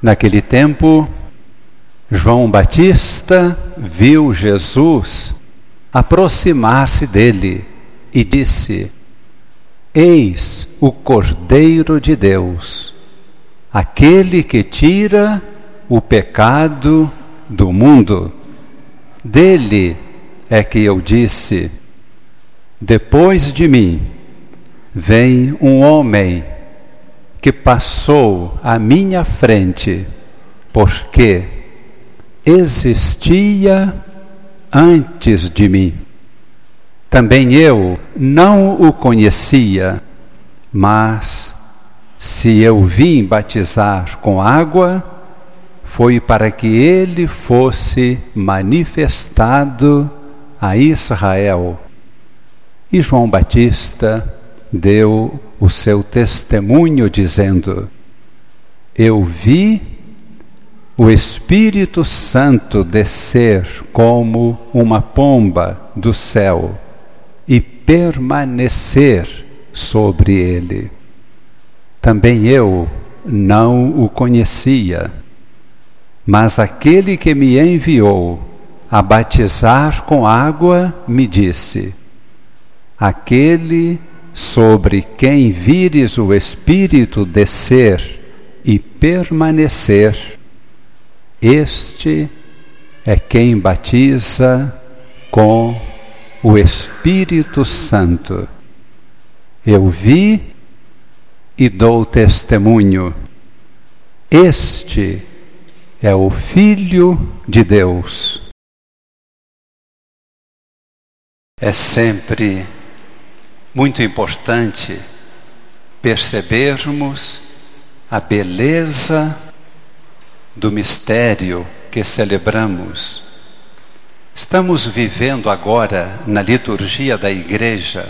Naquele tempo, João Batista viu Jesus aproximar-se dele e disse: Eis o Cordeiro de Deus, aquele que tira o pecado do mundo. Dele é que eu disse: Depois de mim vem um homem que passou à minha frente, porque existia antes de mim. Também eu não o conhecia, mas se eu vim batizar com água, foi para que ele fosse manifestado a Israel. E João Batista deu o seu testemunho, dizendo: Eu vi o Espírito Santo descer como uma pomba do céu e permanecer sobre ele. Também eu não o conhecia, mas aquele que me enviou a batizar com água me disse: Aquele sobre quem vires o Espírito descer e permanecer, este é quem batiza com o Espírito Santo. Eu vi e dou testemunho. Este é o Filho de Deus. É sempre muito importante percebermos a beleza do mistério que celebramos. Estamos vivendo agora, na liturgia da igreja,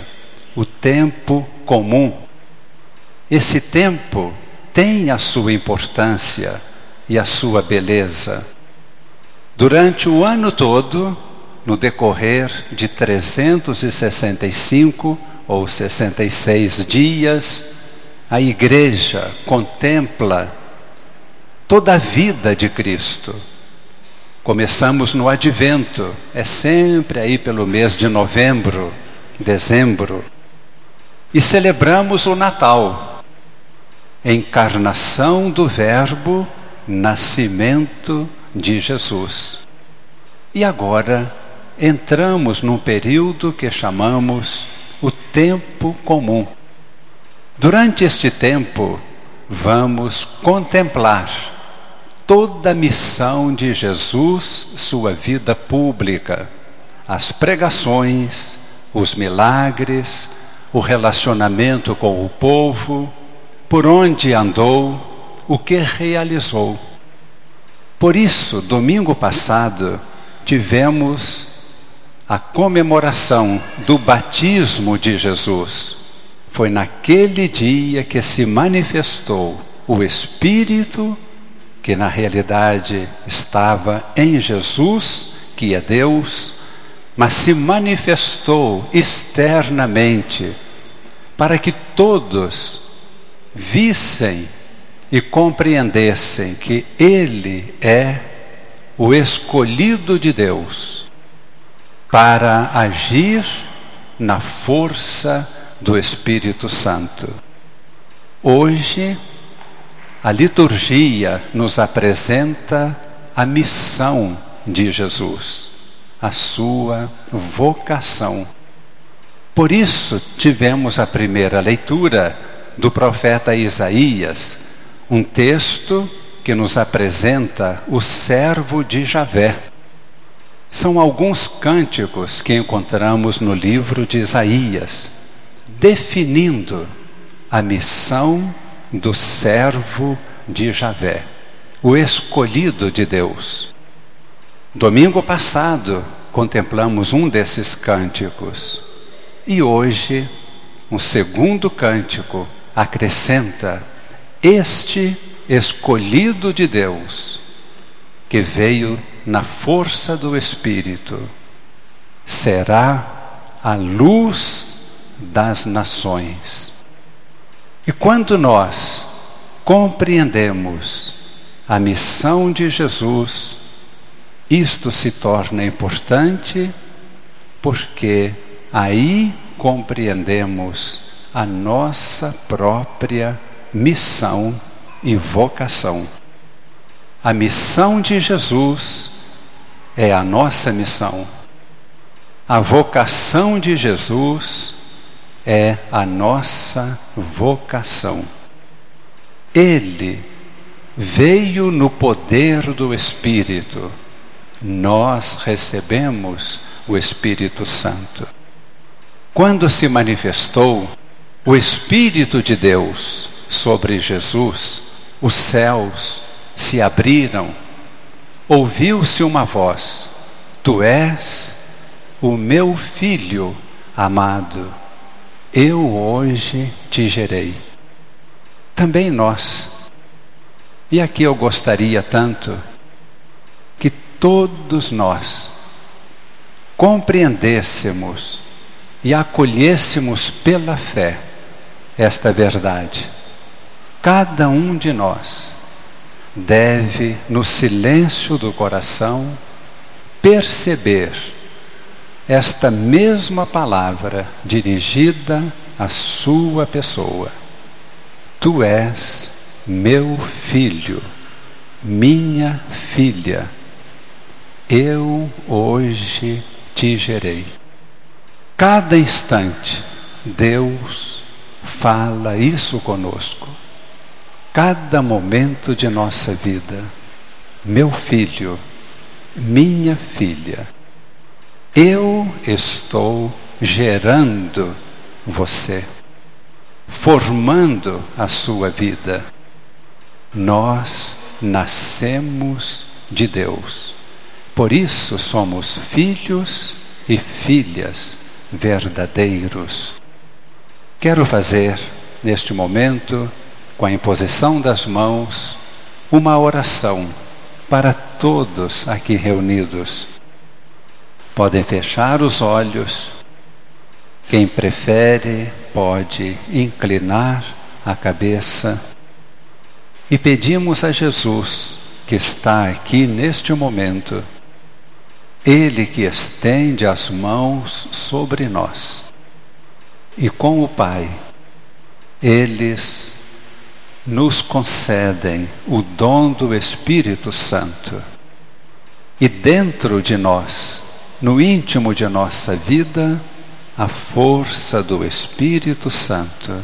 o tempo comum. Esse tempo tem a sua importância e a sua beleza. Durante o ano todo, no decorrer de 365 ou 66 dias, a igreja contempla toda a vida de Cristo. Começamos no advento, é sempre aí pelo mês de novembro, dezembro, e celebramos o Natal, encarnação do Verbo, nascimento de Jesus. E agora entramos num período que chamamos o tempo comum. Durante este tempo, vamos contemplar toda a missão de Jesus, sua vida pública, as pregações, os milagres, o relacionamento com o povo, por onde andou, o que realizou. Por isso, domingo passado, tivemos a comemoração do batismo de Jesus. Foi naquele dia que se manifestou o Espírito, que na realidade estava em Jesus, que é Deus, mas se manifestou externamente, para que todos vissem e compreendessem que Ele é o escolhido de Deus para agir na força do Espírito Santo. Hoje, a liturgia nos apresenta a missão de Jesus, a sua vocação. Por isso, tivemos a primeira leitura do profeta Isaías, um texto que nos apresenta o servo de Javé são alguns cânticos que encontramos no livro de Isaías, definindo a missão do servo de Javé, o escolhido de Deus. Domingo passado, contemplamos um desses cânticos. E hoje, um segundo cântico acrescenta este escolhido de Deus, que veio na força do Espírito, será a luz das nações. E quando nós compreendemos a missão de Jesus, isto se torna importante porque aí compreendemos a nossa própria missão e vocação. A missão de Jesus é a nossa missão. A vocação de Jesus é a nossa vocação. Ele veio no poder do Espírito. Nós recebemos o Espírito Santo. Quando se manifestou o Espírito de Deus sobre Jesus, os céus se abriram, ouviu-se uma voz: Tu és o meu filho amado, eu hoje te gerei. Também nós. E aqui eu gostaria tanto que todos nós compreendêssemos e acolhêssemos pela fé esta verdade. Cada um de nós deve, no silêncio do coração, perceber esta mesma palavra dirigida à sua pessoa. Tu és meu filho, minha filha. Eu hoje te gerei. Cada instante, Deus fala isso conosco. Cada momento de nossa vida. Meu filho, minha filha, eu estou gerando você, formando a sua vida. Nós nascemos de Deus. Por isso somos filhos e filhas verdadeiros. Quero fazer, neste momento, com a imposição das mãos, uma oração para todos aqui reunidos. Podem fechar os olhos. Quem prefere pode inclinar a cabeça. E pedimos a Jesus, que está aqui neste momento, ele que estende as mãos sobre nós. E com o Pai, eles nos concedem o dom do Espírito Santo. E dentro de nós, no íntimo de nossa vida, a força do Espírito Santo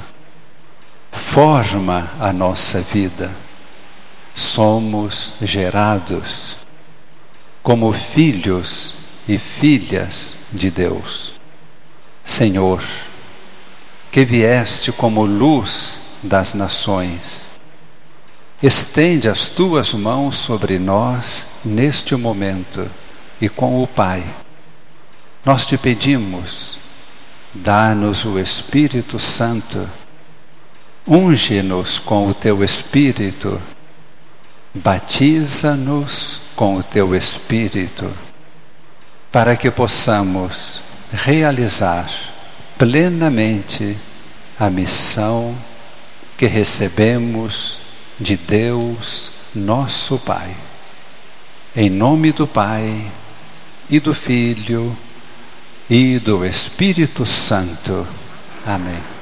forma a nossa vida. Somos gerados como filhos e filhas de Deus. Senhor, que vieste como luz das nações, estende as tuas mãos sobre nós neste momento e com o Pai. Nós te pedimos, dá-nos o Espírito Santo, unge-nos com o teu Espírito, batiza-nos com o teu Espírito, para que possamos realizar plenamente a missão que recebemos de Deus, nosso Pai. Em nome do Pai e do Filho e do Espírito Santo. Amém.